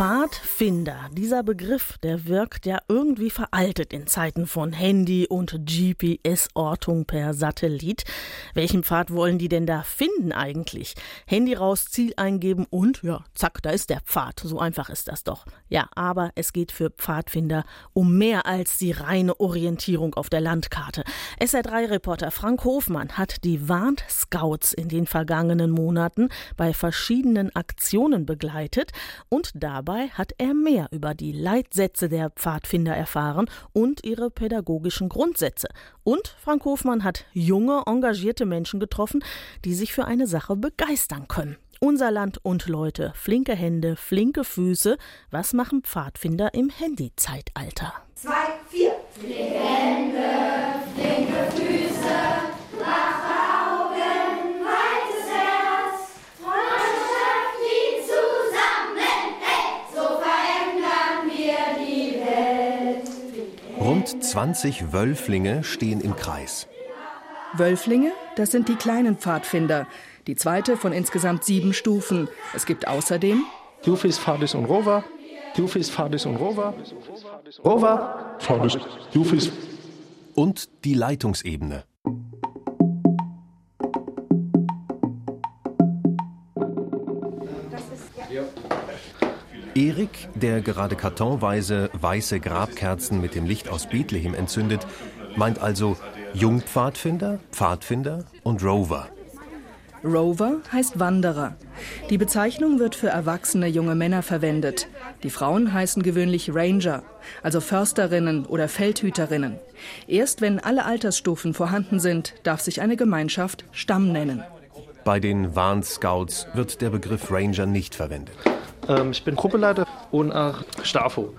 Pfadfinder, dieser Begriff, der wirkt ja irgendwie veraltet in Zeiten von Handy und GPS-Ortung per Satellit. Welchen Pfad wollen die denn da finden eigentlich? Handy raus, Ziel eingeben und ja, zack, da ist der Pfad. So einfach ist das doch. Ja, aber es geht für Pfadfinder um mehr als die reine Orientierung auf der Landkarte. SR3-Reporter Frank Hofmann hat die Warnt Scouts in den vergangenen Monaten bei verschiedenen Aktionen begleitet und dabei Dabei hat er mehr über die Leitsätze der Pfadfinder erfahren und ihre pädagogischen Grundsätze. Und Frank Hofmann hat junge, engagierte Menschen getroffen, die sich für eine Sache begeistern können. Unser Land und Leute, flinke Hände, flinke Füße. Was machen Pfadfinder im Handyzeitalter? Zwei, vier. Flinke Hände, flinke Füße. Rund 20 Wölflinge stehen im Kreis. Wölflinge, das sind die kleinen Pfadfinder. Die zweite von insgesamt sieben Stufen. Es gibt außerdem Jufis, Fadis und Rover. Jufis, Fadis und Rover. Rover, Fadis, Jufis. Und die Leitungsebene. Erik, der gerade kartonweise weiße Grabkerzen mit dem Licht aus Bethlehem entzündet, meint also Jungpfadfinder, Pfadfinder und Rover. Rover heißt Wanderer. Die Bezeichnung wird für erwachsene junge Männer verwendet. Die Frauen heißen gewöhnlich Ranger, also Försterinnen oder Feldhüterinnen. Erst wenn alle Altersstufen vorhanden sind, darf sich eine Gemeinschaft Stamm nennen. Bei den Warnscouts wird der Begriff Ranger nicht verwendet. Ähm, ich bin Gruppenleiter und auch Stafo.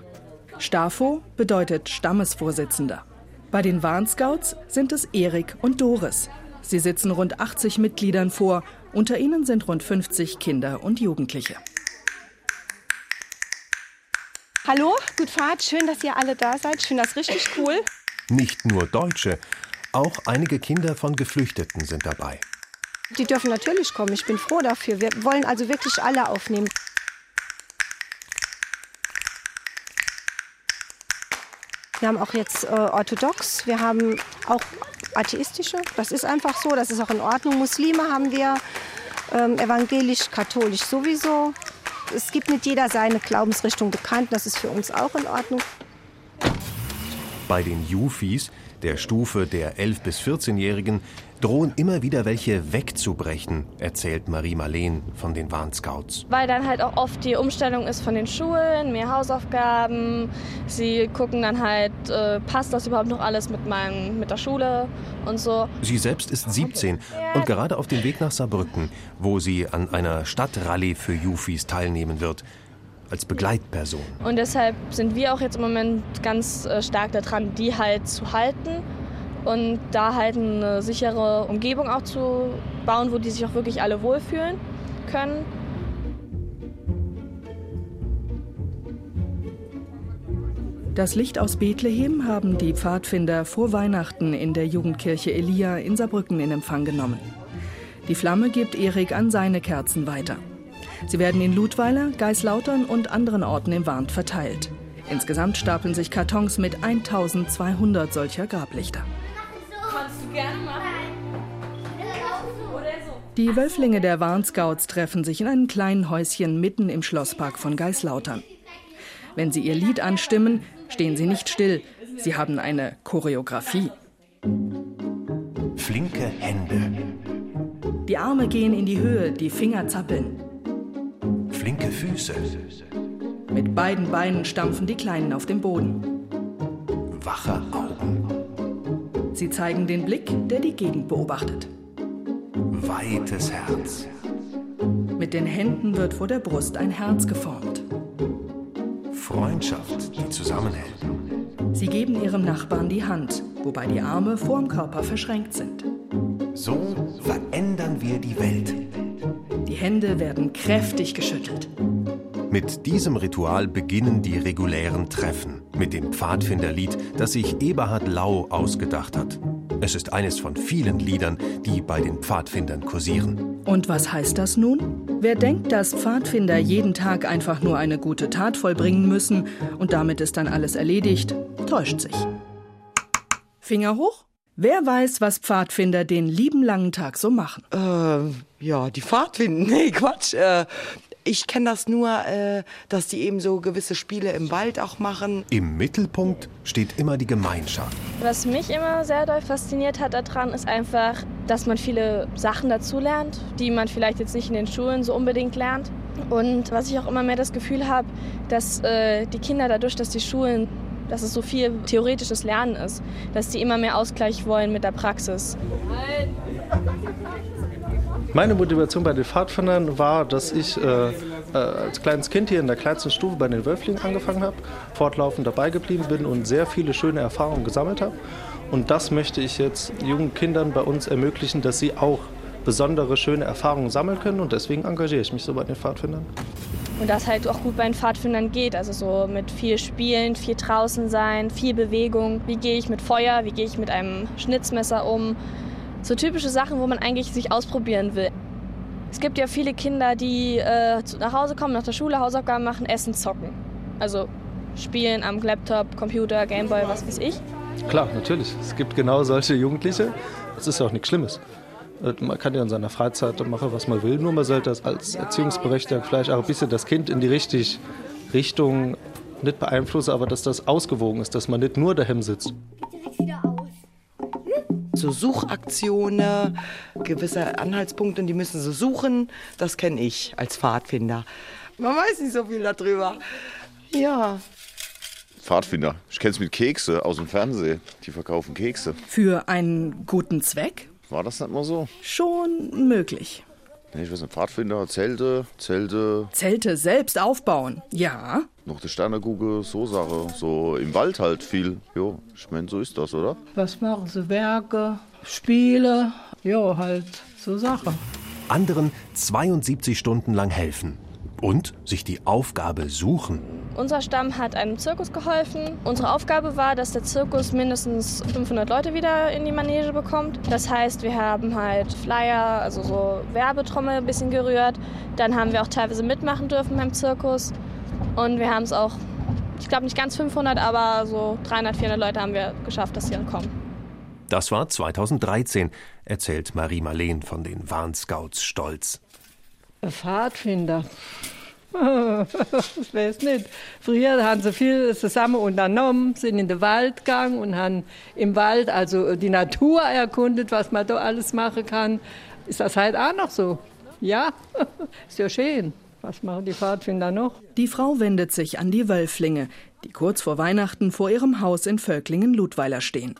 Stafo bedeutet Stammesvorsitzender. Bei den Warnscouts sind es Erik und Doris. Sie sitzen rund 80 Mitgliedern vor. Unter ihnen sind rund 50 Kinder und Jugendliche. Hallo, gut Fahrt. Schön, dass ihr alle da seid. Ich finde das richtig cool. Nicht nur Deutsche, auch einige Kinder von Geflüchteten sind dabei. Die dürfen natürlich kommen. Ich bin froh dafür. Wir wollen also wirklich alle aufnehmen. Wir haben auch jetzt äh, orthodox, wir haben auch atheistische. Das ist einfach so, das ist auch in Ordnung. Muslime haben wir, ähm, evangelisch, katholisch sowieso. Es gibt nicht jeder seine Glaubensrichtung bekannt, das ist für uns auch in Ordnung. Bei den Jufis, der Stufe der 11- bis 14-Jährigen, drohen immer wieder welche wegzubrechen, erzählt Marie Marleen von den Warnscouts. Weil dann halt auch oft die Umstellung ist von den Schulen, mehr Hausaufgaben. Sie gucken dann halt, äh, passt das überhaupt noch alles mit, meinem, mit der Schule und so. Sie selbst ist 17 und gerade auf dem Weg nach Saarbrücken, wo sie an einer Stadtrallye für Jufis teilnehmen wird als Begleitperson. Und deshalb sind wir auch jetzt im Moment ganz äh, stark daran, die halt zu halten und da halt eine sichere Umgebung auch zu bauen, wo die sich auch wirklich alle wohlfühlen können. Das Licht aus Bethlehem haben die Pfadfinder vor Weihnachten in der Jugendkirche Elia in Saarbrücken in Empfang genommen. Die Flamme gibt Erik an seine Kerzen weiter. Sie werden in Ludweiler, Geislautern und anderen Orten im Warnt verteilt. Insgesamt stapeln sich Kartons mit 1200 solcher Grablichter. Gerne machen. Die Wölflinge der Warnscouts treffen sich in einem kleinen Häuschen mitten im Schlosspark von Geislautern. Wenn sie ihr Lied anstimmen, stehen sie nicht still. Sie haben eine Choreografie. Flinke Hände. Die Arme gehen in die Höhe, die Finger zappeln. Flinke Füße. Mit beiden Beinen stampfen die Kleinen auf dem Boden. Wache Augen. Sie zeigen den Blick, der die Gegend beobachtet. Weites Herz. Mit den Händen wird vor der Brust ein Herz geformt. Freundschaft, die zusammenhält. Sie geben ihrem Nachbarn die Hand, wobei die Arme vorm Körper verschränkt sind. So verändern wir die Welt. Die Hände werden kräftig geschüttelt. Mit diesem Ritual beginnen die regulären Treffen mit dem Pfadfinderlied, das sich Eberhard Lau ausgedacht hat. Es ist eines von vielen Liedern, die bei den Pfadfindern kursieren. Und was heißt das nun? Wer denkt, dass Pfadfinder jeden Tag einfach nur eine gute Tat vollbringen müssen und damit ist dann alles erledigt, täuscht sich. Finger hoch. Wer weiß, was Pfadfinder den lieben langen Tag so machen? Äh, ja, die Pfadfinder. Nee, Quatsch. Äh, ich kenne das nur, äh, dass die eben so gewisse Spiele im Wald auch machen. Im Mittelpunkt steht immer die Gemeinschaft. Was mich immer sehr doll fasziniert hat daran, ist einfach, dass man viele Sachen dazulernt, die man vielleicht jetzt nicht in den Schulen so unbedingt lernt. Und was ich auch immer mehr das Gefühl habe, dass äh, die Kinder dadurch, dass die Schulen dass es so viel theoretisches Lernen ist, dass die immer mehr Ausgleich wollen mit der Praxis. Meine Motivation bei den Pfadfindern war, dass ich äh, äh, als kleines Kind hier in der kleinsten Stufe bei den Wölflingen angefangen habe, fortlaufend dabei geblieben bin und sehr viele schöne Erfahrungen gesammelt habe. Und das möchte ich jetzt jungen Kindern bei uns ermöglichen, dass sie auch besondere schöne Erfahrungen sammeln können und deswegen engagiere ich mich so bei den Pfadfindern. Und das halt auch gut bei den Pfadfindern geht. Also so mit viel Spielen, viel draußen sein, viel Bewegung. Wie gehe ich mit Feuer, wie gehe ich mit einem Schnitzmesser um? So typische Sachen, wo man eigentlich sich ausprobieren will. Es gibt ja viele Kinder, die äh, nach Hause kommen, nach der Schule Hausaufgaben machen, essen, zocken. Also spielen am Laptop, Computer, Gameboy, was weiß ich. Klar, natürlich. Es gibt genau solche Jugendliche. Das ist ja auch nichts Schlimmes. Äh, man kann ja in seiner Freizeit machen, was man will, nur man sollte das als Erziehungsberechtigter vielleicht auch ein bisschen das Kind in die richtige Richtung nicht beeinflussen, aber dass das ausgewogen ist, dass man nicht nur daheim sitzt. So Suchaktionen, gewisse Anhaltspunkte, die müssen sie suchen, das kenne ich als Pfadfinder. Man weiß nicht so viel darüber. Ja. Pfadfinder. Ich kenne es mit Kekse aus dem Fernsehen. Die verkaufen Kekse. Für einen guten Zweck? War das nicht mal so? Schon möglich. Ich weiß nicht, Pfadfinder, Zelte, Zelte. Zelte selbst aufbauen, ja. Noch die Sternekugel, so Sache. So im Wald halt viel. Jo, ich meine, so ist das, oder? Was machen sie? Werke, Spiele, ja, halt so Sachen. Anderen 72 Stunden lang helfen und sich die Aufgabe suchen. Unser Stamm hat einem Zirkus geholfen. Unsere Aufgabe war, dass der Zirkus mindestens 500 Leute wieder in die Manege bekommt. Das heißt, wir haben halt Flyer, also so Werbetrommel ein bisschen gerührt. Dann haben wir auch teilweise mitmachen dürfen beim Zirkus. Und wir haben es auch, ich glaube nicht ganz 500, aber so 300, 400 Leute haben wir geschafft, dass sie dann kommen. Das war 2013, erzählt Marie Marleen von den Warnscouts stolz. Pfadfinder. ich weiß nicht. Früher haben sie viel zusammen unternommen, sind in den Wald gegangen und haben im Wald also die Natur erkundet, was man da alles machen kann. Ist das halt auch noch so? Ja, ist ja schön. Was machen die Pfadfinder noch? Die Frau wendet sich an die Wölflinge, die kurz vor Weihnachten vor ihrem Haus in Völklingen-Ludweiler stehen.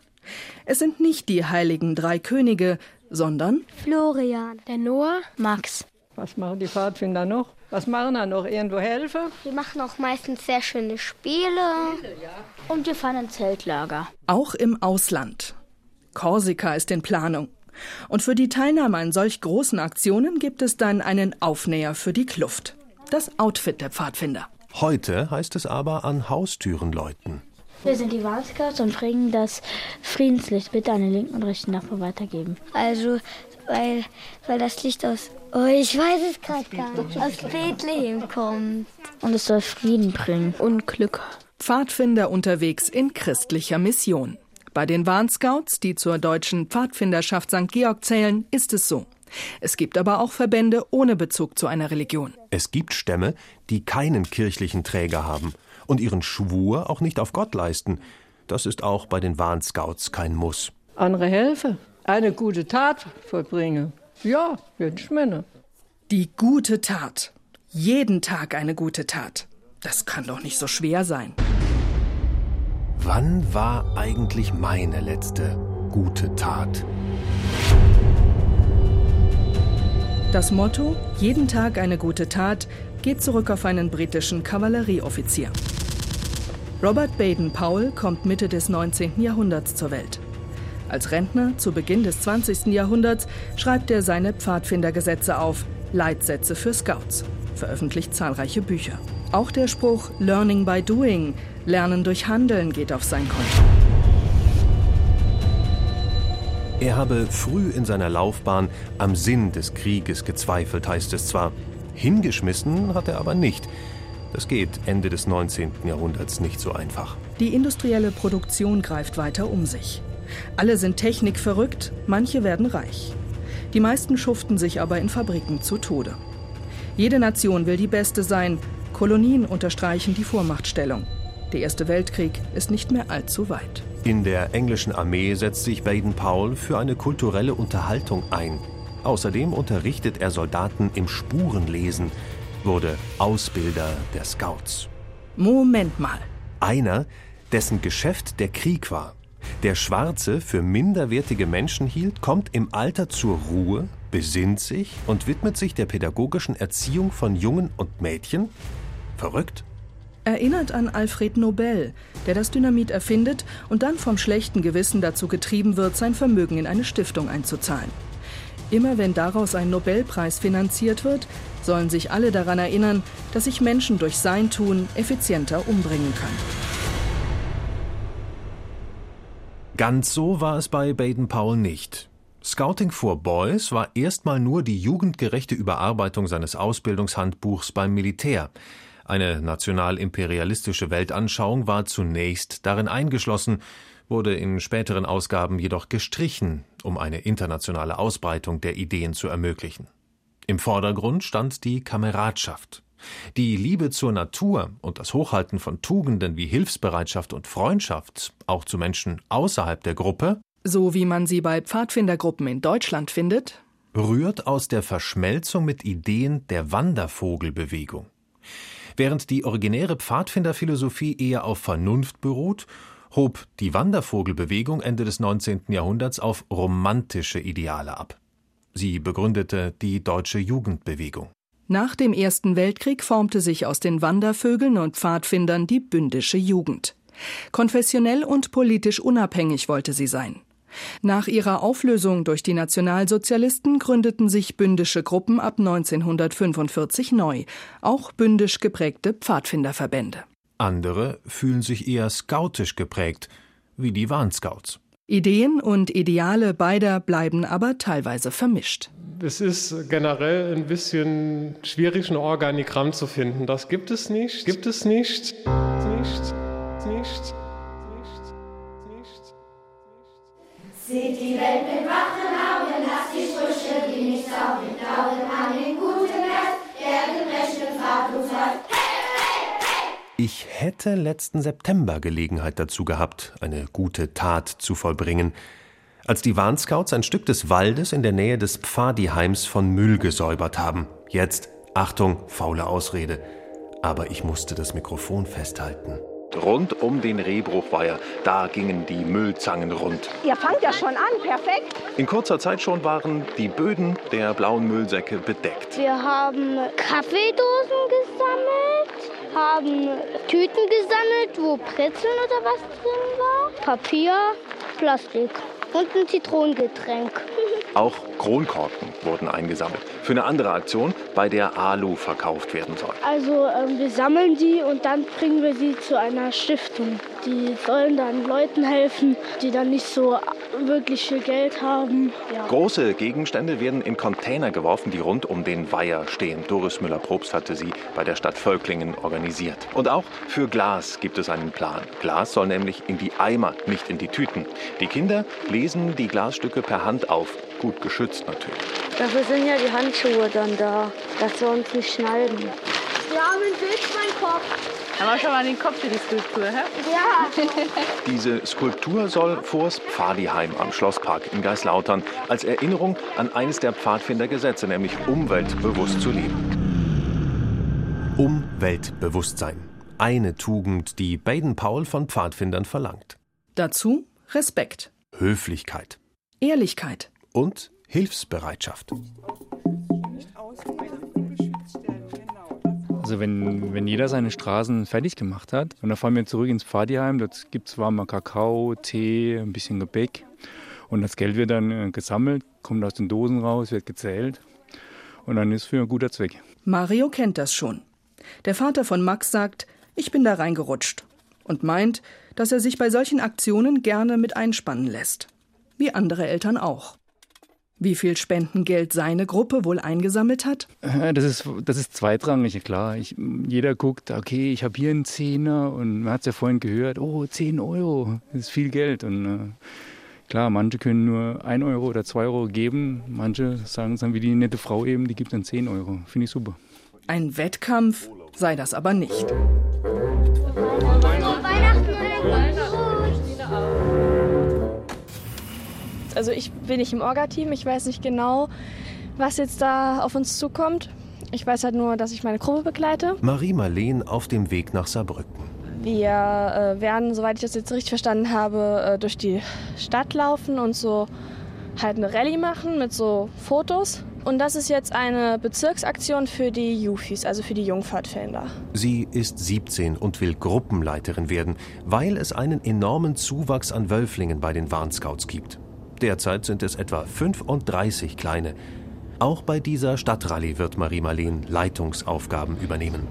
Es sind nicht die heiligen drei Könige, sondern Florian, der Noah, Max. Was machen die Pfadfinder noch? Was machen da noch? Irgendwo helfen? Wir machen auch meistens sehr schöne Spiele. Und wir fahren ein Zeltlager. Auch im Ausland. Korsika ist in Planung. Und für die Teilnahme an solch großen Aktionen gibt es dann einen Aufnäher für die Kluft. Das Outfit der Pfadfinder. Heute heißt es aber an Haustüren läuten. Wir sind die Warnscouts und bringen das Friedenslicht bitte an den linken und rechten Nachbarn weitergeben. Also, weil, weil das Licht aus Oh, ich weiß es gerade gar nicht. Aus Bethlehem kommt. Und es soll Frieden bringen und Glück. Pfadfinder unterwegs in christlicher Mission. Bei den Warnscouts, die zur deutschen Pfadfinderschaft St. Georg zählen, ist es so. Es gibt aber auch Verbände ohne Bezug zu einer Religion. Es gibt Stämme, die keinen kirchlichen Träger haben und ihren Schwur auch nicht auf Gott leisten. Das ist auch bei den Warnscouts kein Muss. Andere helfen, eine gute Tat vollbringen. Ja, wünsch mir Die gute Tat. Jeden Tag eine gute Tat. Das kann doch nicht so schwer sein. Wann war eigentlich meine letzte gute Tat? Das Motto Jeden Tag eine gute Tat geht zurück auf einen britischen Kavallerieoffizier. Robert Baden-Powell kommt Mitte des 19. Jahrhunderts zur Welt. Als Rentner zu Beginn des 20. Jahrhunderts schreibt er seine Pfadfindergesetze auf, Leitsätze für Scouts, veröffentlicht zahlreiche Bücher. Auch der Spruch Learning by Doing, Lernen durch Handeln geht auf sein Konto. Er habe früh in seiner Laufbahn am Sinn des Krieges gezweifelt, heißt es zwar. Hingeschmissen hat er aber nicht. Das geht Ende des 19. Jahrhunderts nicht so einfach. Die industrielle Produktion greift weiter um sich. Alle sind technikverrückt, manche werden reich. Die meisten schuften sich aber in Fabriken zu Tode. Jede Nation will die beste sein. Kolonien unterstreichen die Vormachtstellung. Der Erste Weltkrieg ist nicht mehr allzu weit. In der englischen Armee setzt sich Baden-Powell für eine kulturelle Unterhaltung ein. Außerdem unterrichtet er Soldaten im Spurenlesen, wurde Ausbilder der Scouts. Moment mal. Einer, dessen Geschäft der Krieg war, der Schwarze für minderwertige Menschen hielt, kommt im Alter zur Ruhe, besinnt sich und widmet sich der pädagogischen Erziehung von Jungen und Mädchen? Verrückt? Erinnert an Alfred Nobel, der das Dynamit erfindet und dann vom schlechten Gewissen dazu getrieben wird, sein Vermögen in eine Stiftung einzuzahlen. Immer wenn daraus ein Nobelpreis finanziert wird, sollen sich alle daran erinnern, dass sich Menschen durch sein Tun effizienter umbringen können. Ganz so war es bei Baden-Powell nicht. Scouting for Boys war erstmal nur die jugendgerechte Überarbeitung seines Ausbildungshandbuchs beim Militär. Eine nationalimperialistische Weltanschauung war zunächst darin eingeschlossen, wurde in späteren Ausgaben jedoch gestrichen, um eine internationale Ausbreitung der Ideen zu ermöglichen. Im Vordergrund stand die Kameradschaft. Die Liebe zur Natur und das Hochhalten von Tugenden wie Hilfsbereitschaft und Freundschaft, auch zu Menschen außerhalb der Gruppe, so wie man sie bei Pfadfindergruppen in Deutschland findet, rührt aus der Verschmelzung mit Ideen der Wandervogelbewegung. Während die originäre Pfadfinderphilosophie eher auf Vernunft beruht, hob die Wandervogelbewegung Ende des 19. Jahrhunderts auf romantische Ideale ab. Sie begründete die deutsche Jugendbewegung. Nach dem Ersten Weltkrieg formte sich aus den Wandervögeln und Pfadfindern die bündische Jugend. Konfessionell und politisch unabhängig wollte sie sein. Nach ihrer Auflösung durch die Nationalsozialisten gründeten sich bündische Gruppen ab 1945 neu, auch bündisch geprägte Pfadfinderverbände. Andere fühlen sich eher scoutisch geprägt, wie die Warnscouts. Ideen und Ideale beider bleiben aber teilweise vermischt. Es ist generell ein bisschen schwierig, ein Organigramm zu finden. Das gibt es nicht. Gibt es nicht. Nicht. Nicht. Seht die Welt mit wachen Augen, lasst die Sprüche, die nicht saugen, glauben an den guten Rest, der den rechten Pfad uns Ich hätte letzten September Gelegenheit dazu gehabt, eine gute Tat zu vollbringen, als die Warnscouts ein Stück des Waldes in der Nähe des Pfadiheims von Müll gesäubert haben. Jetzt, Achtung, faule Ausrede. Aber ich musste das Mikrofon festhalten. Rund um den Rehbruchweiher, da gingen die Müllzangen rund. Ihr fangt ja schon an, perfekt. In kurzer Zeit schon waren die Böden der blauen Müllsäcke bedeckt. Wir haben Kaffeedosen gesammelt, haben Tüten gesammelt, wo Brezeln oder was drin war, Papier, Plastik und ein Zitronengetränk. Auch Kronkorken wurden eingesammelt. Für eine andere Aktion, bei der Alu verkauft werden soll. Also ähm, wir sammeln die und dann bringen wir sie zu einer Stiftung. Die sollen dann Leuten helfen, die dann nicht so wirklich viel Geld haben. Ja. Große Gegenstände werden in Container geworfen, die rund um den Weiher stehen. Doris Müller-Probst hatte sie bei der Stadt Völklingen organisiert. Und auch für Glas gibt es einen Plan. Glas soll nämlich in die Eimer, nicht in die Tüten. Die Kinder lesen die Glasstücke per Hand auf. Gut geschützt natürlich. Dafür sind ja die Handschuhe dann da, dass wir uns nicht schneiden. Wir haben ein Bild für Kopf. Haben wir schon mal den Kopf für die Skulptur, hä? Ja. Diese Skulptur soll vors Pfadiheim am Schlosspark in Geislautern als Erinnerung an eines der Pfadfindergesetze, nämlich umweltbewusst zu leben. Umweltbewusstsein. Eine Tugend, die Baden-Powell von Pfadfindern verlangt. Dazu Respekt, Höflichkeit Ehrlichkeit und Hilfsbereitschaft. Also wenn, wenn jeder seine Straßen fertig gemacht hat und dann fahren wir zurück ins Pfadiheim, dort gibt es warmer Kakao, Tee, ein bisschen Gebäck und das Geld wird dann äh, gesammelt, kommt aus den Dosen raus, wird gezählt und dann ist für ein guter Zweck. Mario kennt das schon. Der Vater von Max sagt, ich bin da reingerutscht und meint, dass er sich bei solchen Aktionen gerne mit einspannen lässt. wie andere Eltern auch. Wie viel Spendengeld seine Gruppe wohl eingesammelt hat? Äh, das ist, das ist zweitrangig, klar. Ich, jeder guckt, okay, ich habe hier einen Zehner und man hat es ja vorhin gehört, oh, 10 Euro, das ist viel Geld. Und äh, klar, manche können nur 1 Euro oder 2 Euro geben, manche sagen es dann wie die nette Frau eben, die gibt dann 10 Euro. Finde ich super. Ein Wettkampf sei das aber nicht. Also ich bin nicht im Orga-Team, ich weiß nicht genau, was jetzt da auf uns zukommt. Ich weiß halt nur, dass ich meine Gruppe begleite. Marie Marleen auf dem Weg nach Saarbrücken. Wir äh, werden, soweit ich das jetzt richtig verstanden habe, äh, durch die Stadt laufen und so halt eine Rallye machen mit so Fotos. Und das ist jetzt eine Bezirksaktion für die Jufis, also für die Jungpfadfinder. Sie ist 17 und will Gruppenleiterin werden, weil es einen enormen Zuwachs an Wölflingen bei den Warnscouts gibt. Derzeit sind es etwa 35 kleine. Auch bei dieser Stadtrallye wird Marie Marleen Leitungsaufgaben übernehmen.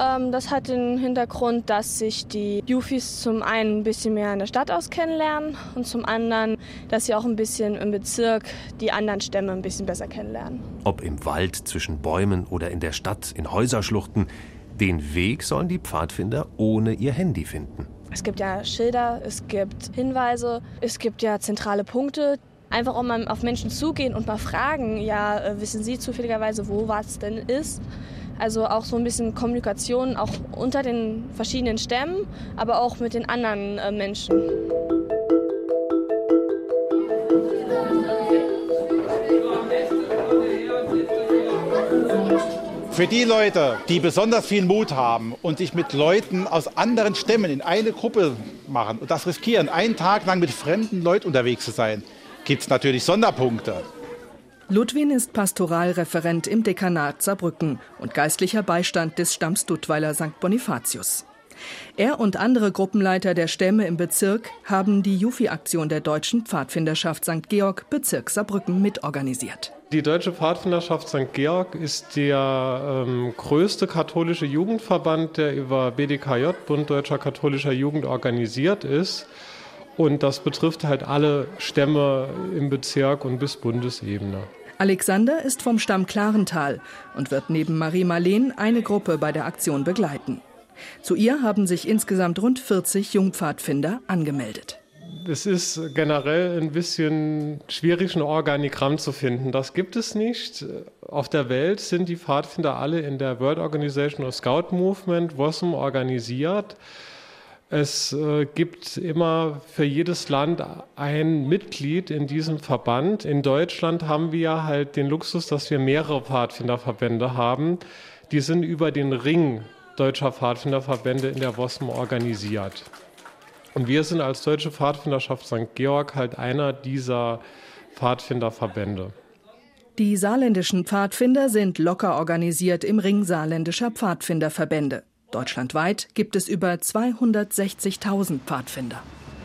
Ähm, das hat den Hintergrund, dass sich die Jufis zum einen ein bisschen mehr in der Stadt aus kennenlernen und zum anderen, dass sie auch ein bisschen im Bezirk die anderen Stämme ein bisschen besser kennenlernen. Ob im Wald, zwischen Bäumen oder in der Stadt, in Häuserschluchten, den Weg sollen die Pfadfinder ohne ihr Handy finden. Es gibt ja Schilder, es gibt Hinweise, es gibt ja zentrale Punkte. Einfach auch mal auf Menschen zugehen und mal fragen, ja, äh, wissen Sie zufälligerweise, wo was denn ist? Also auch so ein bisschen Kommunikation auch unter den verschiedenen Stämmen, aber auch mit den anderen äh, Menschen. Für die Leute, die besonders viel Mut haben und sich mit Leuten aus anderen Stämmen in eine Gruppe machen und das riskieren, einen Tag lang mit fremden Leuten unterwegs zu sein, gibt es natürlich Sonderpunkte. Ludwin ist Pastoralreferent im Dekanat Saarbrücken und geistlicher Beistand des Stamms Duttweiler St. Bonifatius. Er und andere Gruppenleiter der Stämme im Bezirk haben die Jufi-Aktion der Deutschen Pfadfinderschaft St. Georg Bezirk Saarbrücken mitorganisiert. Die Deutsche Pfadfinderschaft St. Georg ist der ähm, größte katholische Jugendverband, der über BDKJ, Bund Deutscher Katholischer Jugend, organisiert ist. Und das betrifft halt alle Stämme im Bezirk und bis Bundesebene. Alexander ist vom Stamm Klarental und wird neben Marie Marleen eine Gruppe bei der Aktion begleiten. Zu ihr haben sich insgesamt rund 40 Jungpfadfinder angemeldet es ist generell ein bisschen schwierig, ein Organigramm zu finden. Das gibt es nicht. Auf der Welt sind die Pfadfinder alle in der World Organization of Scout Movement, WOSM, organisiert. Es äh, gibt immer für jedes Land ein Mitglied in diesem Verband. In Deutschland haben wir halt den Luxus, dass wir mehrere Pfadfinderverbände haben. Die sind über den Ring deutscher Pfadfinderverbände in der WOSM organisiert. Und wir sind als Deutsche Pfadfinderschaft St. Georg halt einer dieser Pfadfinderverbände. Die saarländischen Pfadfinder sind locker organisiert im Ring saarländischer Pfadfinderverbände. Deutschlandweit gibt es über 260.000 Pfadfinder.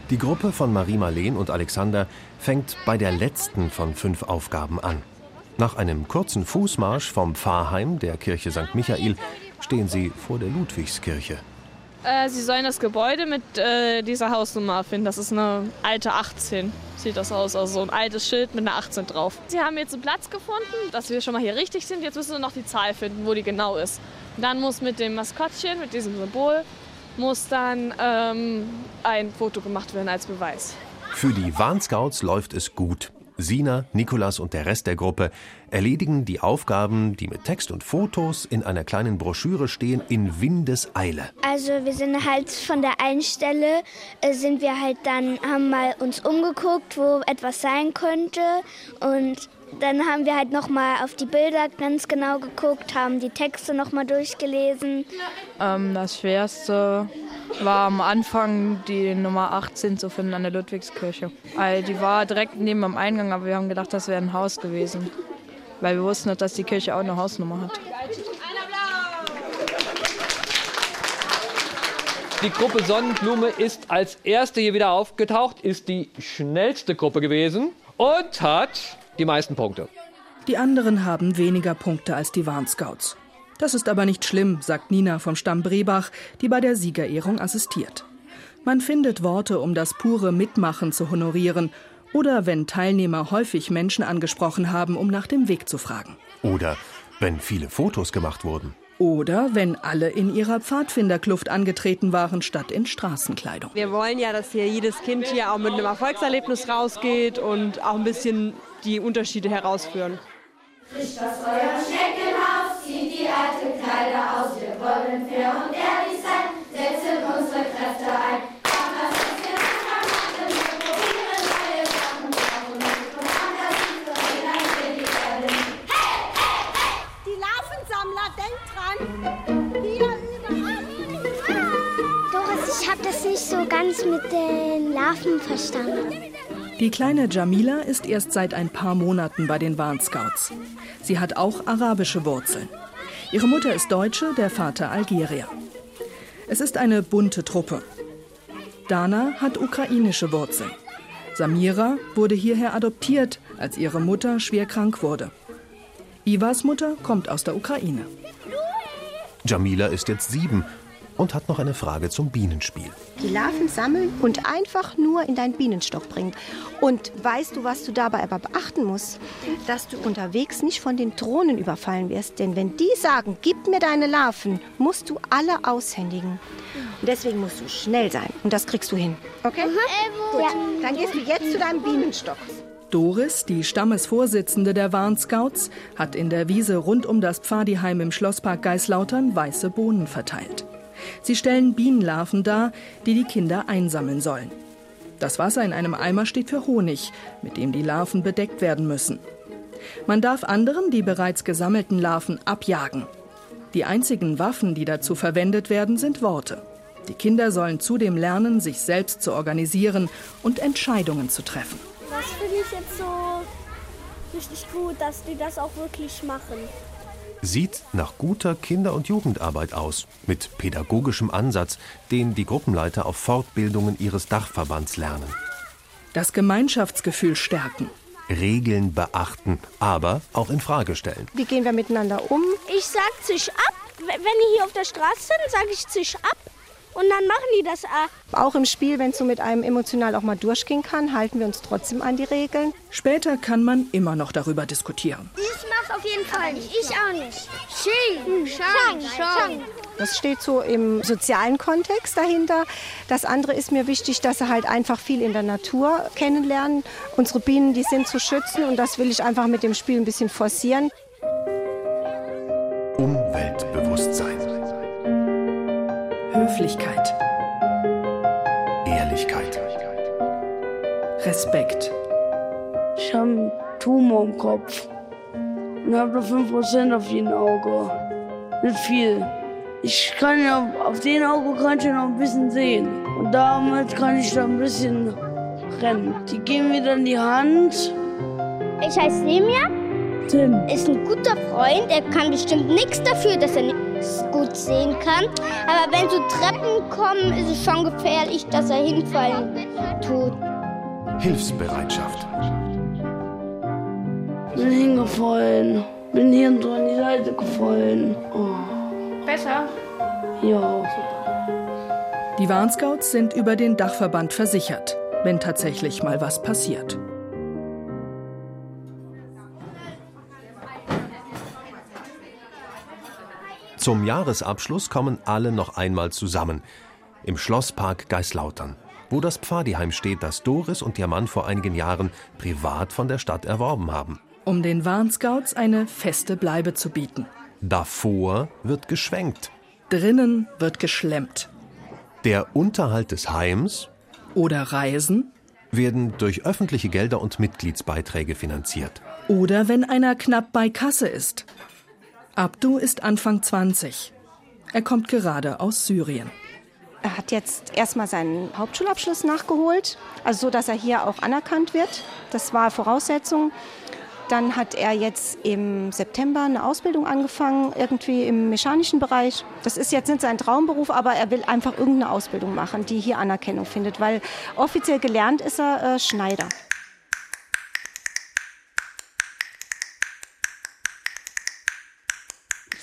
Die Gruppe von Marie Marleen und Alexander fängt bei der letzten von fünf Aufgaben an. Nach einem kurzen Fußmarsch vom Pfarrheim der Kirche St. Michael stehen sie vor der Ludwigskirche. Äh, sie sollen das Gebäude mit äh, dieser Hausnummer finden. Das ist eine alte 18, sieht das aus. Also so ein altes Schild mit einer 18 drauf. Sie haben jetzt einen Platz gefunden, dass wir schon mal hier richtig sind. Jetzt müssen wir noch die Zahl finden, wo die genau ist. Dann muss mit dem Maskottchen, mit diesem Symbol, muss dann ähm, ein Foto gemacht werden als Beweis. Für die Warnscouts läuft es gut. Sina, Nikolas und der Rest der Gruppe erledigen die Aufgaben, die mit Text und Fotos in einer kleinen Broschüre stehen, in Windeseile. Also wir sind halt von der einen Stelle, äh, sind wir halt dann, haben mal uns umgeguckt, wo etwas sein könnte und dann haben wir halt noch mal auf die Bilder ganz genau geguckt, haben die Texte noch mal durchgelesen. Ähm, das Schwerste war am Anfang die Nummer 18 zu finden an der Ludwigskirche. Weil die war direkt neben dem Eingang, aber wir haben gedacht, das wäre ein Haus gewesen. Weil wir wussten nicht, dass die Kirche auch eine Hausnummer hat. Die Gruppe Sonnenblume ist als erste hier wieder aufgetaucht, ist die schnellste Gruppe gewesen und hat die meisten Punkte. Die anderen haben weniger Punkte als die Warnscouts. Das ist aber nicht schlimm, sagt Nina vom Stamm Brebach, die bei der Siegerehrung assistiert. Man findet Worte, um das pure Mitmachen zu honorieren Oder wenn Teilnehmer häufig Menschen angesprochen haben, um nach dem Weg zu fragen. Oder wenn viele Fotos gemacht wurden. Oder wenn alle in ihrer Pfadfinderkluft angetreten waren, statt in Straßenkleidung. Wir wollen ja, dass hier jedes Kind hier auch mit einem Erfolgserlebnis rausgeht und auch ein bisschen die Unterschiede herausführen. Frisch aus eurem Schneckenhaus, zieht die alten Kleider aus. Wir wollen fair und ehrlich verstanden. Die kleine Jamila ist erst seit ein paar Monaten bei den Warnscouts. Sie hat auch arabische Wurzeln. Ihre Mutter ist Deutsche, der Vater Algerier. Es ist eine bunte Truppe. Dana hat ukrainische Wurzeln. Samira wurde hierher adoptiert, als ihre Mutter schwer krank wurde. Ivas Mutter kommt aus der Ukraine. Jamila ist jetzt sieben und hat noch eine Frage zum Bienenspiel. Die Larven sammeln und einfach nur in deinen Bienenstock bringen. Und weißt du, was du dabei aber beachten musst? Dass du unterwegs nicht von den Drohnen überfallen wirst. Denn wenn die sagen, gib mir deine Larven, musst du alle aushändigen. Und deswegen musst du schnell sein. Und das kriegst du hin. Okay? Gut. Dann gehst du jetzt zu deinem Bienenstock. Doris, die Stammesvorsitzende der Warnscouts, hat in der Wiese rund um das Pfadiheim im Schlosspark Geislautern weiße Bohnen verteilt. Sie stellen Bienenlarven dar, die die Kinder einsammeln sollen. Das Wasser in einem Eimer steht für Honig, mit dem die Larven bedeckt werden müssen. Man darf anderen die bereits gesammelten Larven abjagen. Die einzigen Waffen, die dazu verwendet werden, sind Worte. Die Kinder sollen zudem lernen, sich selbst zu organisieren und Entscheidungen zu treffen. Das finde ich jetzt so richtig gut, dass die das auch wirklich machen. Sieht nach guter Kinder- und Jugendarbeit aus, mit pädagogischem Ansatz, den die Gruppenleiter auf Fortbildungen ihres Dachverbands lernen. Das Gemeinschaftsgefühl stärken. Regeln beachten, aber auch in Frage stellen. Wie gehen wir miteinander um? Ich sag zisch ab. Wenn die hier auf der Straße sind, sage ich zisch ab. Und dann machen die das ab. Auch im Spiel, wenn es so mit einem emotional auch mal durchgehen kann, halten wir uns trotzdem an die Regeln. Später kann man immer noch darüber diskutieren. Ich mach's auf jeden Fall nicht. Ich auch nicht. Sching, Shang, Shang. Das steht so im sozialen Kontext dahinter. Das andere ist mir wichtig, dass sie halt einfach viel in der Natur kennenlernen. Unsere Bienen, die sind zu schützen und das will ich einfach mit dem Spiel ein bisschen forcieren. Umweltbewusstsein. Höflichkeit. Ehrlichkeit. Respekt. Ich habe einen Tumor im Kopf und habe nur 5% auf jedem Auge. Nicht viel. Ich kann ja, auf dem Auge kann ich ja noch ein bisschen sehen. Und damit kann ich da ein bisschen rennen. Die geben mir dann die Hand. Ich heiße Semia. Tim. Ist ein guter Freund. Er kann bestimmt nichts dafür, dass er nicht gut sehen kann. Aber wenn so Treppen kommen, ist es schon gefährlich, dass er hinfallen tut. Hilfsbereitschaft. Bin hingefallen. Bin hier so an die Seite gefallen. Oh. Besser? Ja. Die Warnscouts sind über den Dachverband versichert, wenn tatsächlich mal was passiert. Zum Jahresabschluss kommen alle noch einmal zusammen. Im Schlosspark Geislautern, wo das Pfadiheim steht, das Doris und ihr Mann vor einigen Jahren privat von der Stadt erworben haben. Um den Warnscouts eine feste Bleibe zu bieten. Davor wird geschwenkt. Drinnen wird geschlemmt. Der Unterhalt des Heims Oder Reisen. werden durch öffentliche Gelder und Mitgliedsbeiträge finanziert. Oder wenn einer knapp bei Kasse ist. Abdu ist Anfang 20. Er kommt gerade aus Syrien. Er hat jetzt erstmal seinen Hauptschulabschluss nachgeholt, also so, dass er hier auch anerkannt wird. Das war Voraussetzung. Dann hat er jetzt im September eine Ausbildung angefangen, irgendwie im mechanischen Bereich. Das ist jetzt nicht sein Traumberuf, aber er will einfach irgendeine Ausbildung machen, die hier Anerkennung findet, weil offiziell gelernt ist er äh, Schneider.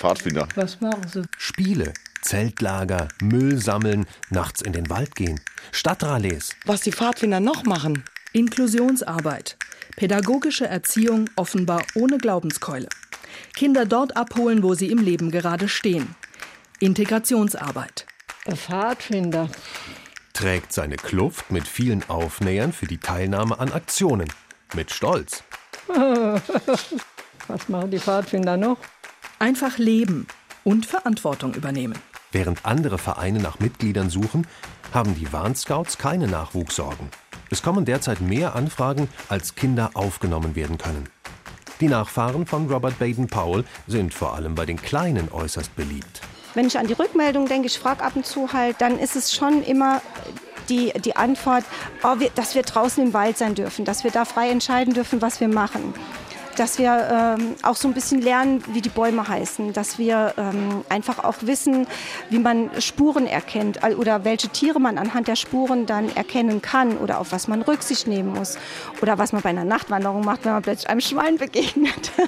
Pfadfinder. Was machen Sie? Spiele, Zeltlager, Müll sammeln, nachts in den Wald gehen, Stadtrallies. Was die Pfadfinder noch machen, Inklusionsarbeit. Pädagogische Erziehung offenbar ohne Glaubenskeule. Kinder dort abholen, wo sie im Leben gerade stehen. Integrationsarbeit. Pfadfinder. Trägt seine Kluft mit vielen Aufnähern für die Teilnahme an Aktionen. Mit Stolz. Was machen die Pfadfinder noch? Einfach leben und Verantwortung übernehmen. Während andere Vereine nach Mitgliedern suchen, haben die Warnscouts keine Nachwuchssorgen. Es kommen derzeit mehr Anfragen, als Kinder aufgenommen werden können. Die Nachfahren von Robert Baden-Powell sind vor allem bei den Kleinen äußerst beliebt. Wenn ich an die Rückmeldung denke, ich frage ab und zu halt, dann ist es schon immer die, die Antwort, oh, wir, dass wir draußen im Wald sein dürfen, dass wir da frei entscheiden dürfen, was wir machen dass wir ähm, auch so ein bisschen lernen, wie die Bäume heißen, dass wir ähm, einfach auch wissen, wie man Spuren erkennt oder welche Tiere man anhand der Spuren dann erkennen kann oder auf was man Rücksicht nehmen muss oder was man bei einer Nachtwanderung macht, wenn man plötzlich einem Schwein begegnet.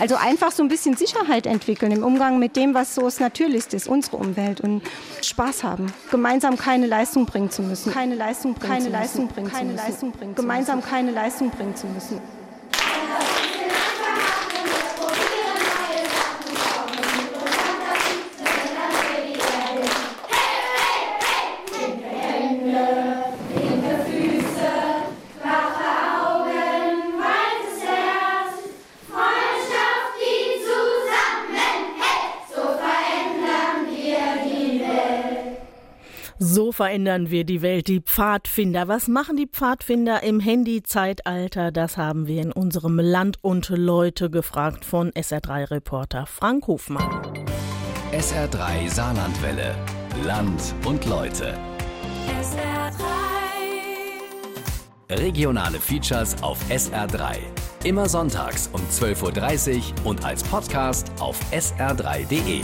Also einfach so ein bisschen Sicherheit entwickeln im Umgang mit dem, was so das Natürlichste ist, unsere Umwelt und Spaß haben, gemeinsam keine Leistung bringen zu müssen, keine Leistung bringen, keine Leistung bringen, keine Leistung bringen, gemeinsam keine Leistung bringen zu müssen. Verändern wir die Welt, die Pfadfinder. Was machen die Pfadfinder im Handy-Zeitalter? Das haben wir in unserem Land und Leute gefragt von SR3-Reporter Frank Hofmann. SR3 Saarlandwelle. Land und Leute. SR3. Regionale Features auf SR3. Immer sonntags um 12.30 Uhr und als Podcast auf sr3.de.